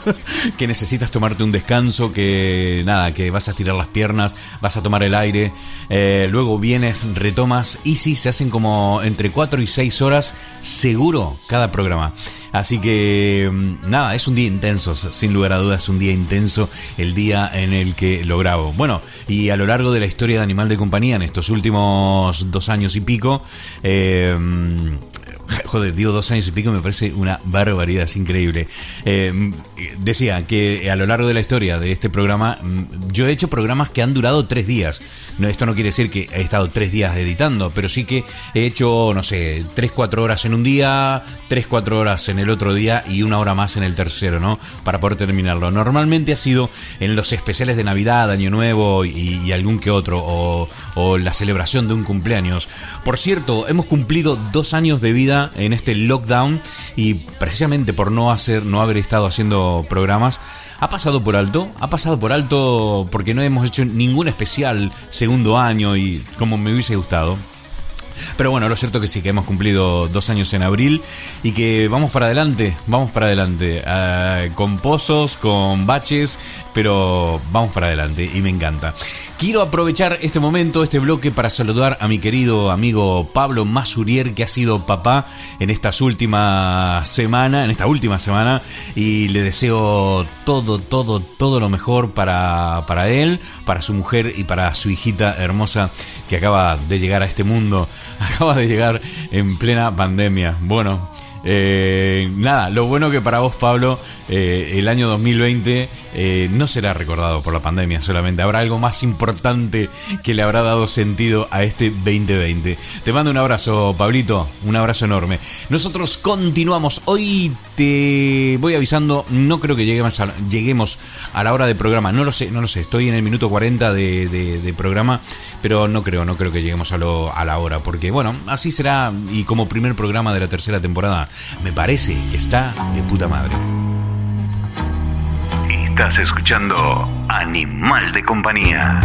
que necesitas tomarte un descanso, que nada, que vas a estirar las piernas, vas a tomar el aire, luego vienes, retomas y sí, se hacen como entre 4 y 6 horas seguro cada programa. Así que mm, nada, es un día intenso, sin lugar a dudas, un día intenso el día en el que lo grabo. Bueno, y a lo largo de la historia de Animal de Compañía, en estos últimos dos años y pico, eh, Joder, digo dos años y pico, me parece una barbaridad, es increíble. Eh, decía que a lo largo de la historia de este programa, mm, yo he hecho programas que han durado tres días. No, esto no quiere decir que he estado tres días editando, pero sí que he hecho, no sé, tres, cuatro horas en un día, tres, cuatro horas en el otro día y una hora más en el tercero, ¿no? Para poder terminarlo. Normalmente ha sido en los especiales de Navidad, Año Nuevo y, algún que otro, o, o la celebración de un cumpleaños. Por cierto, hemos cumplido dos años de vida en este lockdown y precisamente por no hacer, no haber estado haciendo programas, ha pasado por alto, ha pasado por alto porque no hemos hecho ningún especial segundo año y como me hubiese gustado. Pero bueno, lo cierto que sí, que hemos cumplido dos años en abril y que vamos para adelante, vamos para adelante, uh, con pozos, con baches, pero vamos para adelante y me encanta. Quiero aprovechar este momento, este bloque, para saludar a mi querido amigo Pablo Masurier, que ha sido papá en estas últimas semanas, en esta última semana, y le deseo todo, todo, todo lo mejor para, para él, para su mujer y para su hijita hermosa que acaba de llegar a este mundo acaba de llegar en plena pandemia. Bueno, eh, nada, lo bueno que para vos, Pablo, eh, el año 2020 eh, no será recordado por la pandemia solamente. Habrá algo más importante que le habrá dado sentido a este 2020. Te mando un abrazo, Pablito, un abrazo enorme. Nosotros continuamos. Hoy te voy avisando, no creo que lleguemos a, lleguemos a la hora de programa. No lo sé, no lo sé. Estoy en el minuto 40 de, programa, pero no creo, no creo que lleguemos a, lo, a la hora. Porque, bueno, así será. Y como primer programa de la tercera temporada, me parece que está de puta madre. Estás escuchando Animal de Compañía.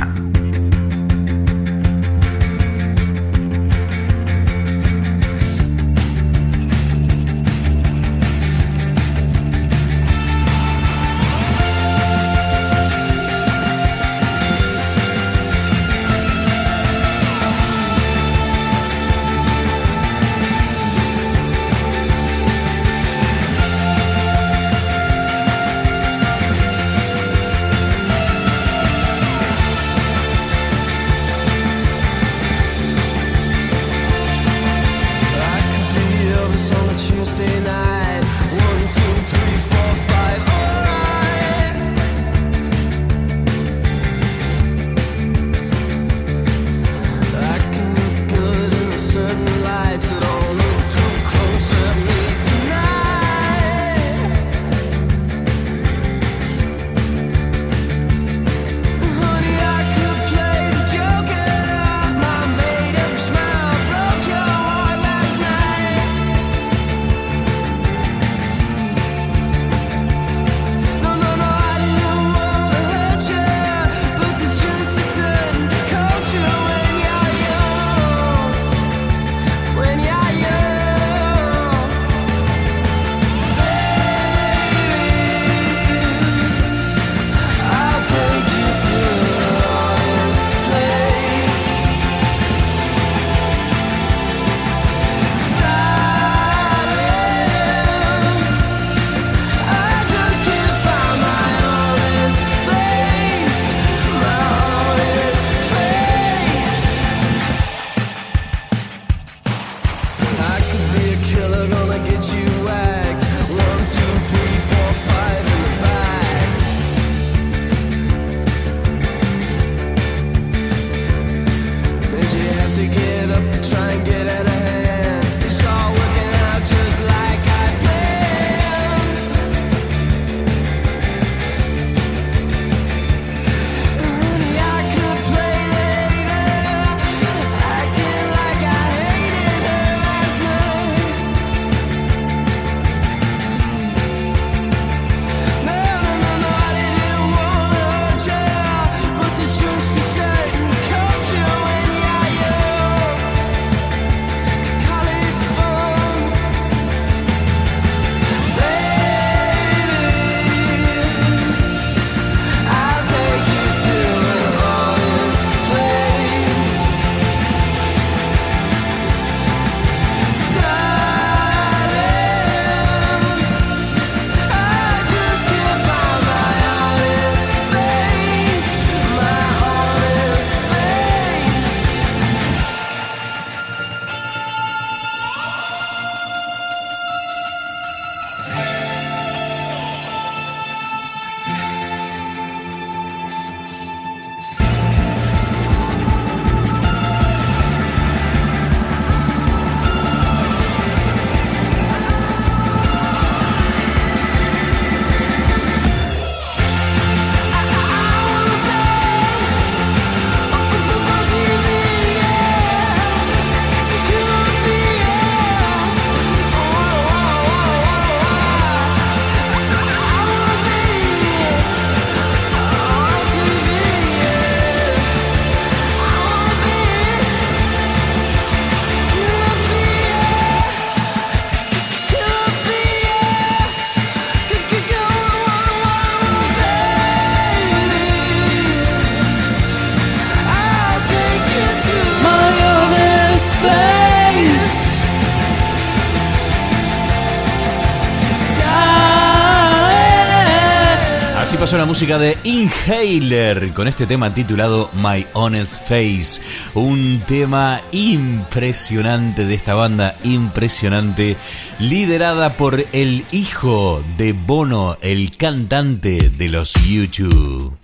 Pasó la música de Inhaler con este tema titulado My Honest Face. Un tema impresionante de esta banda, impresionante, liderada por el hijo de Bono, el cantante de los YouTube.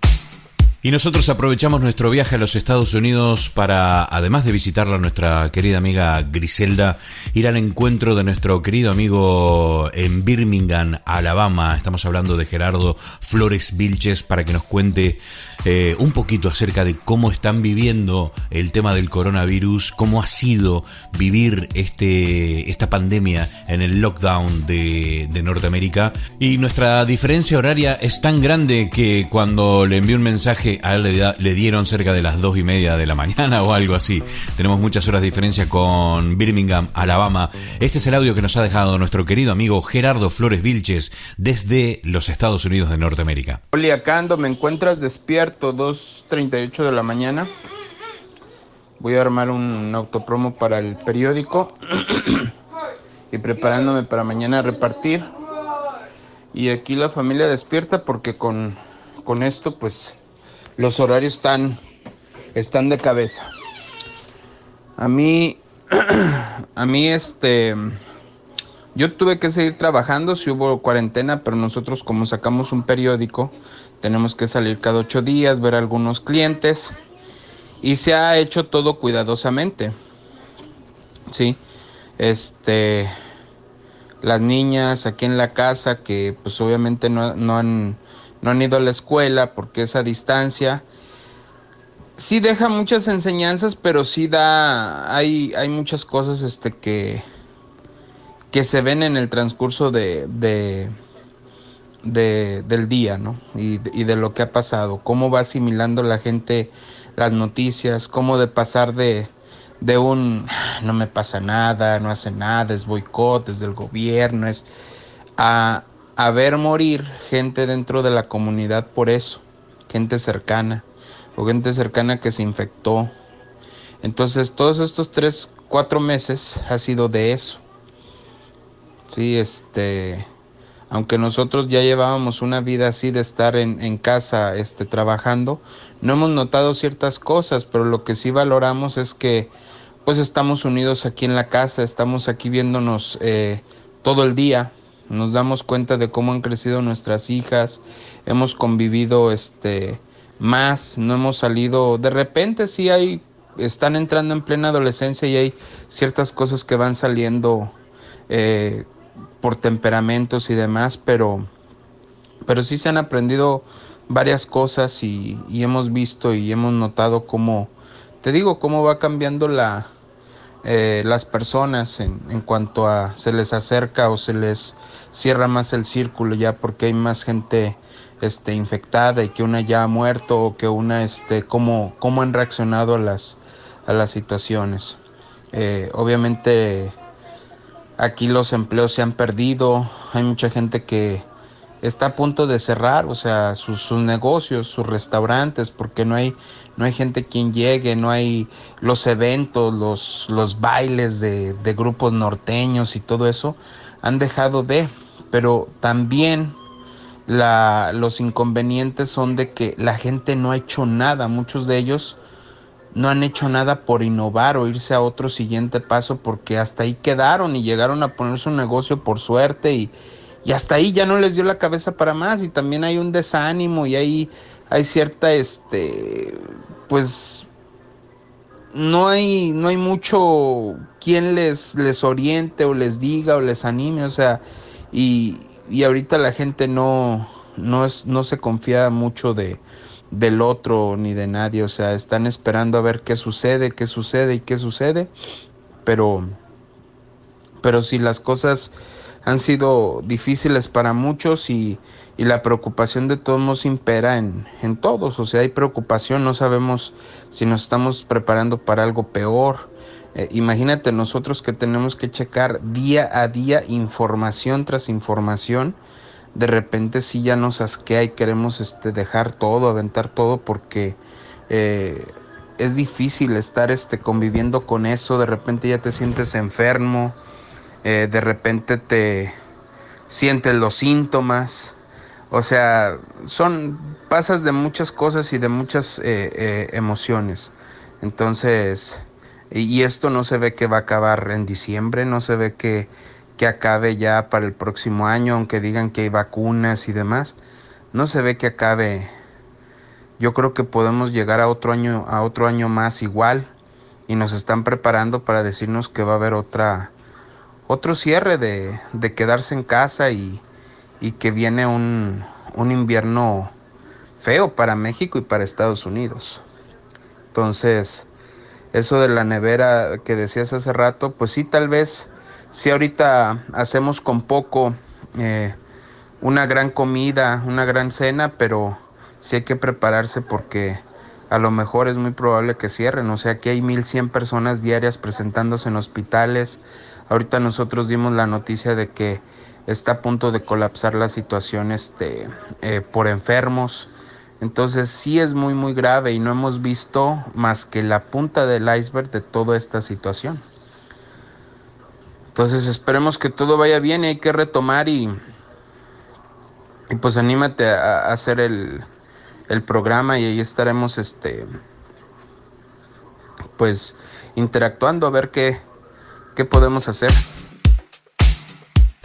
Y nosotros aprovechamos nuestro viaje a los Estados Unidos para, además de visitarla a nuestra querida amiga Griselda, ir al encuentro de nuestro querido amigo en Birmingham, Alabama. Estamos hablando de Gerardo Flores Vilches para que nos cuente eh, un poquito acerca de cómo están viviendo el tema del coronavirus, cómo ha sido vivir este, esta pandemia en el lockdown de, de Norteamérica. Y nuestra diferencia horaria es tan grande que cuando le envié un mensaje a él le, dieron cerca de las dos y media de la mañana o algo así. Tenemos muchas horas de diferencia con Birmingham, Alabama. Este es el audio que nos ha dejado nuestro querido amigo Gerardo Flores Vilches desde los Estados Unidos de Norteamérica. Hola, acá me encuentras despierto, 2.38 de la mañana. Voy a armar un autopromo para el periódico y preparándome para mañana repartir. Y aquí la familia despierta porque con, con esto pues los horarios están, están de cabeza. A mí, a mí este, yo tuve que seguir trabajando si hubo cuarentena, pero nosotros como sacamos un periódico, tenemos que salir cada ocho días, ver a algunos clientes y se ha hecho todo cuidadosamente. Sí, este, las niñas aquí en la casa que pues obviamente no, no han no han ido a la escuela porque esa distancia sí deja muchas enseñanzas, pero sí da, hay, hay muchas cosas este, que, que se ven en el transcurso de, de, del día, ¿no? Y, y, de lo que ha pasado, cómo va asimilando la gente las noticias, cómo de pasar de, de un no me pasa nada, no hace nada, es boicot, es del gobierno, es a a ver morir gente dentro de la comunidad por eso, gente cercana o gente cercana que se infectó. Entonces todos estos tres, cuatro meses ha sido de eso. Sí, este, aunque nosotros ya llevábamos una vida así de estar en, casa, este, trabajando, no hemos notado ciertas cosas, pero lo que sí valoramos es que pues estamos unidos aquí en la casa, estamos aquí viéndonos eh, todo el día, nos damos cuenta de cómo han crecido nuestras hijas, hemos convivido este más, no hemos salido, de repente sí hay, están entrando en plena adolescencia y hay ciertas cosas que van saliendo eh, por temperamentos y demás, pero, pero sí se han aprendido varias cosas y, y hemos visto y hemos notado cómo, te digo, cómo va cambiando la, eh, las personas en, en, cuanto a se les acerca o se les cierra más el círculo ya porque hay más gente este, infectada y que una ya ha muerto o que una, este, cómo, cómo han reaccionado a las, a las situaciones. Eh, obviamente aquí los empleos se han perdido, hay mucha gente que está a punto de cerrar, o sea, sus, sus negocios, sus restaurantes, porque no hay no hay gente quien llegue, no hay los eventos, los, los bailes de, de grupos norteños y todo eso, han dejado de, pero también la, los inconvenientes son de que la gente no ha hecho nada, muchos de ellos no han hecho nada por innovar o irse a otro siguiente paso porque hasta ahí quedaron y llegaron a poner su negocio por suerte y, y hasta ahí ya no les dio la cabeza para más y también hay un desánimo y hay, hay cierta este pues no hay, no hay mucho quien les, les oriente o les diga o les anime, o sea, y, y ahorita la gente no, no, es, no se confía mucho de, del otro ni de nadie, o sea, están esperando a ver qué sucede, qué sucede y qué sucede, pero, pero si las cosas han sido difíciles para muchos y, y la preocupación de todos nos impera en, en, todos, o sea, hay preocupación, no sabemos si nos estamos preparando para algo peor. Eh, imagínate nosotros que tenemos que checar día a día información tras información, de repente sí ya nos asquea y queremos este, dejar todo, aventar todo porque eh, es difícil estar este, conviviendo con eso, de repente ya te sientes enfermo, eh, de repente te sientes los síntomas O sea, son, pasas de muchas cosas y de muchas eh, eh, emociones. Entonces, y, esto no se ve que va a acabar en diciembre, no se ve que, que acabe ya para el próximo año, aunque digan que hay vacunas y demás. No se ve que acabe. Yo creo que podemos llegar a otro año, a otro año más igual y nos están preparando para decirnos que va a haber otra otro cierre de, de quedarse en casa y, y que viene un, un, invierno feo para México y para Estados Unidos. Entonces, eso de la nevera que decías hace rato, pues sí, tal vez, si ahorita hacemos con poco eh, una gran comida, una gran cena, pero sí hay que prepararse porque a lo mejor es muy probable que cierren. O sea, aquí hay 1.100 personas diarias presentándose en hospitales. Ahorita nosotros dimos la noticia de que está a punto de colapsar la situación este, eh, por enfermos. Entonces sí es muy muy grave y no hemos visto más que la punta del iceberg de toda esta situación. Entonces esperemos que todo vaya bien y hay que retomar y, y pues anímate a hacer el, el programa y ahí estaremos este pues interactuando a ver qué, qué podemos hacer.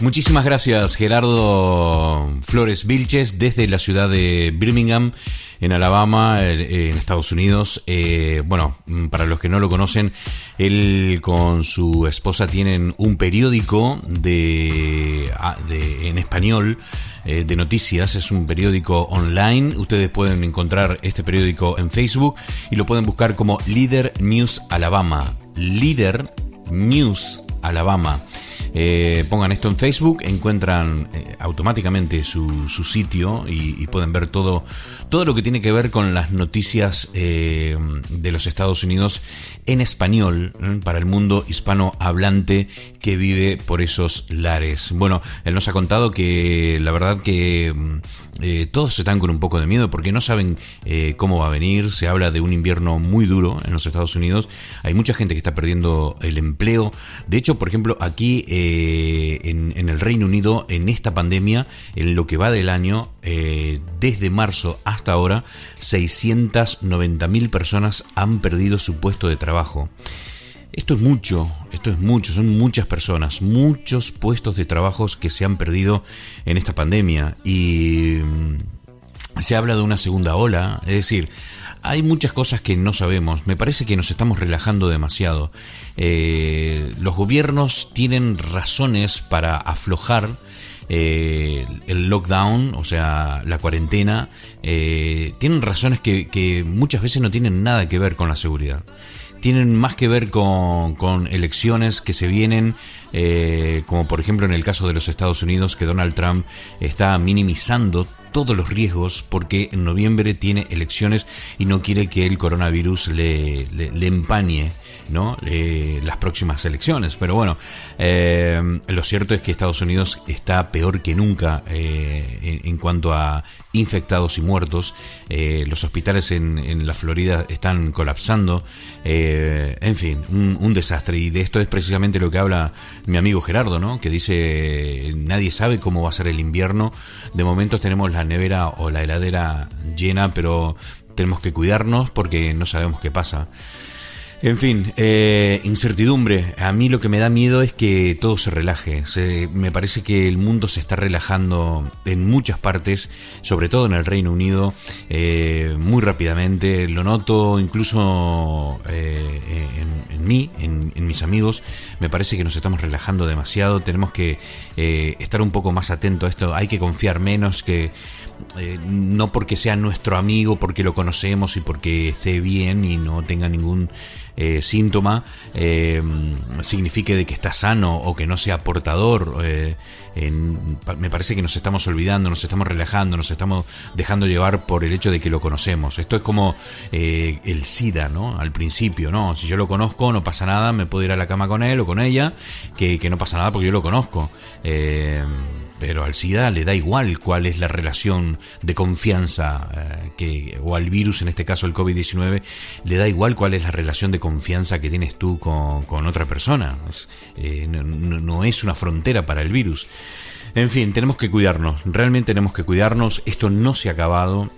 Muchísimas gracias Gerardo Flores Vilches desde la ciudad de Birmingham en Alabama, en Estados Unidos. Eh, bueno, mm, para los que no lo conocen, él con su esposa tienen un periódico de, ah, en español eh, de noticias. Es un periódico online. Ustedes pueden encontrar este periódico en Facebook y lo pueden buscar como Leader News Alabama. Leader News Alabama. Eh, pongan esto en Facebook, encuentran eh, automáticamente su, su sitio y, pueden ver todo, todo lo que tiene que ver con las noticias eh, de los Estados Unidos en español para el mundo hispanohablante que vive por esos lares. Bueno, él nos ha contado que la verdad que mm, todos están con un poco de miedo porque no saben cómo va a venir. Se habla de un invierno muy duro en los Estados Unidos. Hay mucha gente que está perdiendo el empleo. De hecho, por ejemplo, aquí eh, en, el Reino Unido en esta pandemia, en lo que va del año, eh, desde marzo hasta ahora, 690.000 personas han perdido su puesto de trabajo. Esto es mucho, esto es mucho, son muchas personas, muchos puestos de trabajo que se han perdido en esta pandemia y mm, se habla de una segunda ola, es decir, hay muchas cosas que no sabemos. Me parece que nos estamos relajando demasiado. Eh, los gobiernos tienen razones para aflojar eh, el lockdown, o sea, la cuarentena. Eh, tienen razones que, muchas veces no tienen nada que ver con la seguridad tienen más que ver con, con elecciones que se vienen, como por ejemplo en el caso de los Estados Unidos, que Donald Trump está minimizando todos los riesgos porque en noviembre tiene elecciones y no quiere que el coronavirus le, le, empañe ¿no? las próximas elecciones. Pero bueno, eh, lo cierto es que Estados Unidos está peor que nunca eh, en, cuanto a infectados y muertos. Eh, los hospitales en, en, la Florida están colapsando. en fin, un, un, desastre. Y de esto es precisamente lo que habla mi amigo Gerardo, ¿no? que dice, nadie sabe cómo va a ser el invierno. De momento tenemos la nevera o la heladera llena, pero tenemos que cuidarnos porque no sabemos qué pasa. En fin, eh, incertidumbre. A mí lo que me da miedo es que todo se relaje. me parece que el mundo se está relajando en muchas partes, sobre todo en el Reino Unido, eh, muy rápidamente. Lo noto incluso eh, en, mí, en, mis amigos. Me parece que nos estamos relajando demasiado. Tenemos que estar un poco más atentos a esto. Hay que confiar menos que... no porque sea nuestro amigo, porque lo conocemos y porque esté bien y no tenga ningún eh, síntoma eh, signifique de que está sano o que no sea portador. Eh, me parece que nos estamos olvidando, nos estamos relajando, nos estamos dejando llevar por el hecho de que lo conocemos. Esto es como el SIDA, ¿no? Al principio, ¿no? Si yo lo conozco, no pasa nada, me puedo ir a la cama con él o con ella, que, que no pasa nada porque yo lo conozco. Pero al SIDA le da igual cuál es la relación de confianza eh, que, o al virus, en este caso el COVID-19, le da igual cuál es la relación de confianza que tienes tú con, otra persona. Eh, no, es una frontera para el virus. En fin, tenemos que cuidarnos, realmente tenemos que cuidarnos, esto no se ha acabado.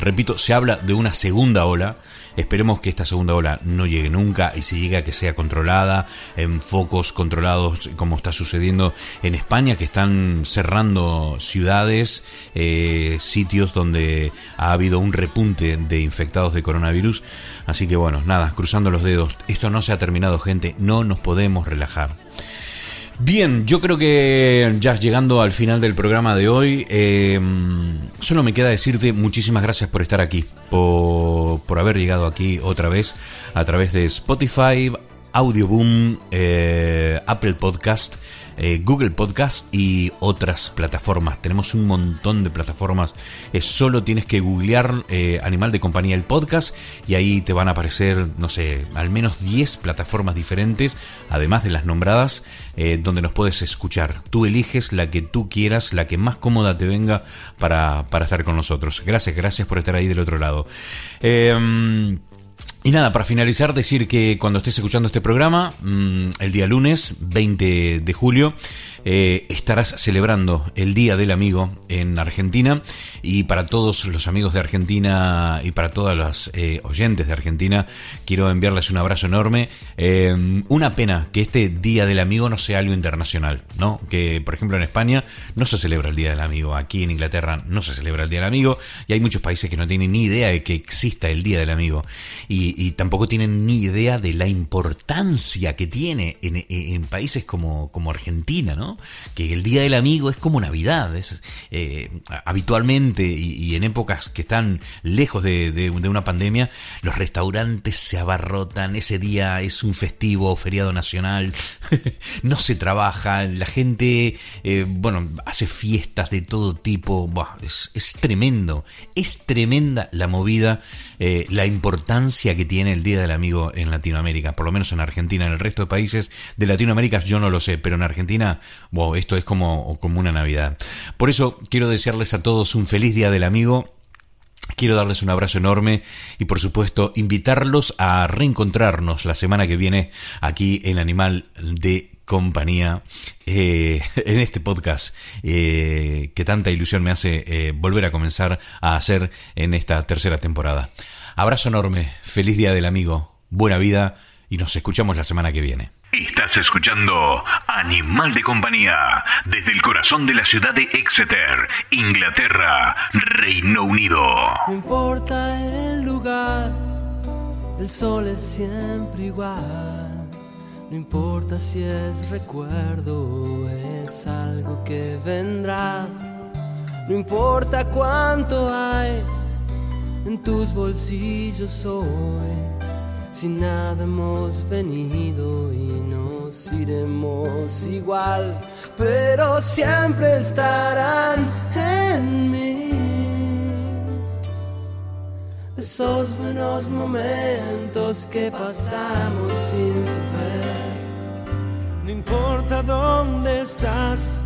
Repito, se habla de una segunda ola. Esperemos que esta segunda ola no llegue nunca y si llega que sea controlada en focos controlados como está sucediendo en España que están cerrando ciudades, eh, sitios donde ha habido un repunte de infectados de coronavirus. Así que bueno, nada, cruzando los dedos. Esto no se ha terminado gente, no nos podemos relajar. Bien, yo creo que ya llegando al final del programa de hoy, eh, solo me queda decirte muchísimas gracias por estar aquí, por, por haber llegado aquí otra vez a través de Spotify, Audioboom, eh, Apple Podcast eh, Google Podcast y otras plataformas. Tenemos un montón de plataformas. Es solo tienes que googlear eh, Animal de Compañía el podcast y ahí te van a aparecer, no sé, al menos 10 plataformas diferentes, además de las nombradas, eh, donde nos puedes escuchar. Tú eliges la que tú quieras, la que más cómoda te venga para, para estar con nosotros. Gracias, gracias por estar ahí del otro lado. Y nada, para finalizar, decir que cuando estés escuchando este programa, mm, el día lunes 20 de julio, eh, estarás celebrando el Día del Amigo en Argentina. Y para todos los amigos de Argentina y para todas las eh, oyentes de Argentina, quiero enviarles un abrazo enorme. Eh, una pena que este Día del Amigo no sea algo internacional, ¿no? Que, por ejemplo, en España no se celebra el Día del Amigo, aquí en Inglaterra no se celebra el Día del Amigo, y hay muchos países que no tienen ni idea de que exista el Día del Amigo. Tampoco tienen ni idea de la importancia que tiene en, países como, como Argentina, ¿no? Que el Día del Amigo es como Navidad, es, eh, habitualmente y, en épocas que están lejos de, una pandemia, los restaurantes se abarrotan, ese día es un festivo feriado nacional, no se trabaja, la gente, eh, bueno, hace fiestas de todo tipo, es, tremendo, es tremenda la movida, eh, la importancia que tiene el Día del Amigo en Latinoamérica, por lo menos en Argentina, en el resto de países de Latinoamérica yo no lo sé, pero en Argentina esto es como, como una Navidad. Por eso quiero desearles a todos un feliz Día del Amigo. Quiero darles un abrazo enorme y por supuesto invitarlos a reencontrarnos la semana que viene aquí en Animal de Compañía eh, en este podcast eh, que tanta ilusión me hace eh, volver a comenzar a hacer en esta tercera temporada. Abrazo enorme, feliz día del amigo, buena vida y nos escuchamos la semana que viene. Estás escuchando Animal de Compañía desde el corazón de la ciudad de Exeter, Inglaterra, Reino Unido. No importa el lugar, el sol es siempre igual. No importa si es recuerdo o es algo que vendrá. No importa cuánto hay en tus bolsillos hoy sin nada hemos venido y nos iremos igual, pero siempre estarán en mí. Esos buenos momentos que pasamos sin saber. No importa dónde estás,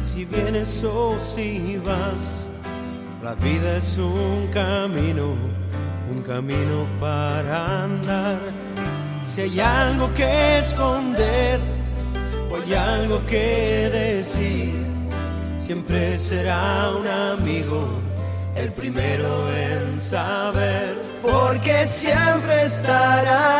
si vienes o si vas, la vida es un camino un camino para andar. Si hay algo que esconder o hay algo que decir, siempre será un amigo el primero en saber, porque siempre estarán